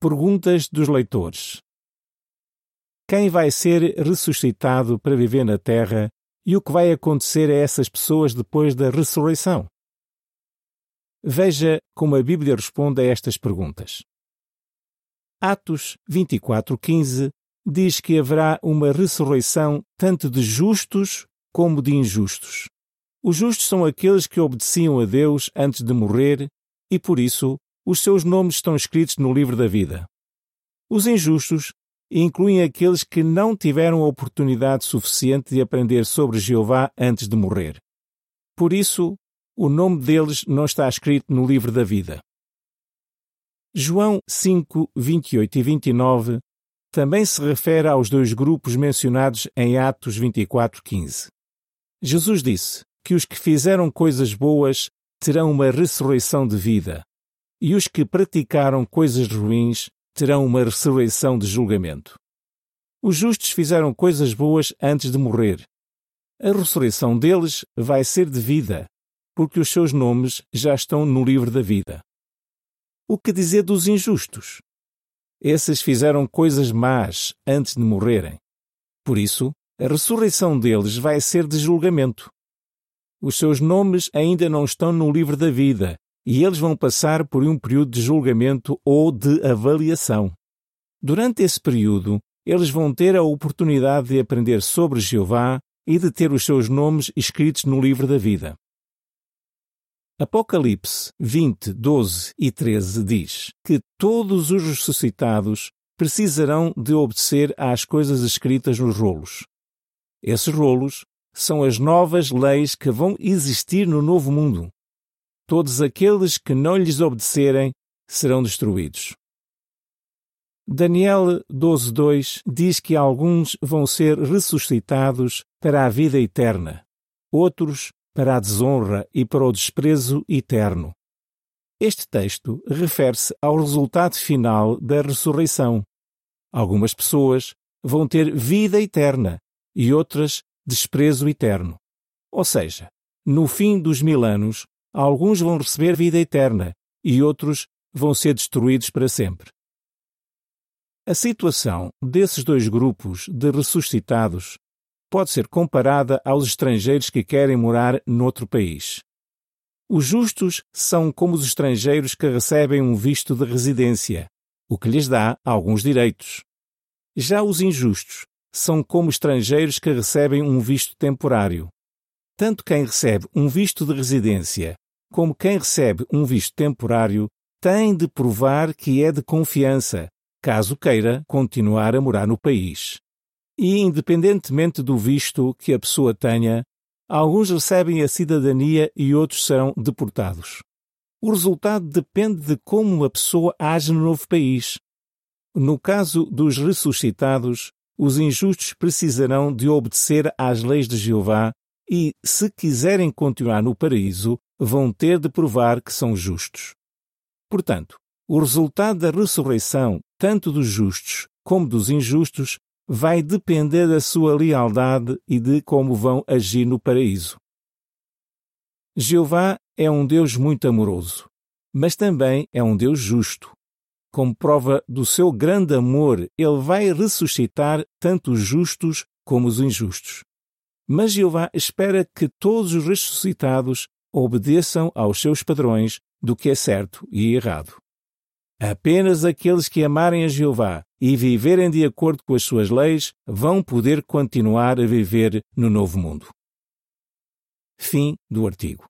Perguntas dos leitores: Quem vai ser ressuscitado para viver na terra e o que vai acontecer a essas pessoas depois da ressurreição? Veja como a Bíblia responde a estas perguntas. Atos 24:15 diz que haverá uma ressurreição tanto de justos como de injustos. Os justos são aqueles que obedeciam a Deus antes de morrer e, por isso, os seus nomes estão escritos no livro da vida. Os injustos incluem aqueles que não tiveram oportunidade suficiente de aprender sobre Jeová antes de morrer. Por isso, o nome deles não está escrito no livro da vida. João 5, 28 e 29 também se refere aos dois grupos mencionados em Atos 24, 15. Jesus disse que os que fizeram coisas boas terão uma ressurreição de vida, e os que praticaram coisas ruins terão uma ressurreição de julgamento. Os justos fizeram coisas boas antes de morrer. A ressurreição deles vai ser de vida, porque os seus nomes já estão no livro da vida. O que dizer dos injustos? Esses fizeram coisas más antes de morrerem. Por isso, a ressurreição deles vai ser de julgamento. Os seus nomes ainda não estão no livro da vida e eles vão passar por um período de julgamento ou de avaliação. Durante esse período, eles vão ter a oportunidade de aprender sobre Jeová e de ter os seus nomes escritos no livro da vida. Apocalipse 20, 12 e 13 diz que todos os ressuscitados precisarão de obedecer às coisas escritas nos rolos. Esses rolos são as novas leis que vão existir no novo mundo. Todos aqueles que não lhes obedecerem serão destruídos. Daniel 12:2 diz que alguns vão ser ressuscitados para a vida eterna, outros para a desonra e para o desprezo eterno. Este texto refere-se ao resultado final da ressurreição. Algumas pessoas vão ter vida eterna e outras desprezo eterno. Ou seja, no fim dos mil anos, alguns vão receber vida eterna e outros vão ser destruídos para sempre. A situação desses dois grupos de ressuscitados pode ser comparada aos estrangeiros que querem morar noutro país. Os justos são como os estrangeiros que recebem um visto de residência, o que lhes dá alguns direitos. Já os injustos são como estrangeiros que recebem um visto temporário. Tanto quem recebe um visto de residência como quem recebe um visto temporário tem de provar que é de confiança, caso queira continuar a morar no país. E, independentemente do visto que a pessoa tenha, alguns recebem a cidadania e outros serão deportados. O resultado depende de como a pessoa age no novo país. No caso dos ressuscitados, os injustos precisarão de obedecer às leis de Jeová e, se quiserem continuar no paraíso, vão ter de provar que são justos. Portanto, o resultado da ressurreição, tanto dos justos como dos injustos, vai depender da sua lealdade e de como vão agir no paraíso. Jeová é um Deus muito amoroso, mas também é um Deus justo. Como prova do seu grande amor, ele vai ressuscitar tanto os justos como os injustos. Mas Jeová espera que todos os ressuscitados obedeçam aos seus padrões do que é certo e errado. Apenas aqueles que amarem a Jeová e viverem de acordo com as suas leis vão poder continuar a viver no novo mundo. Fim do artigo.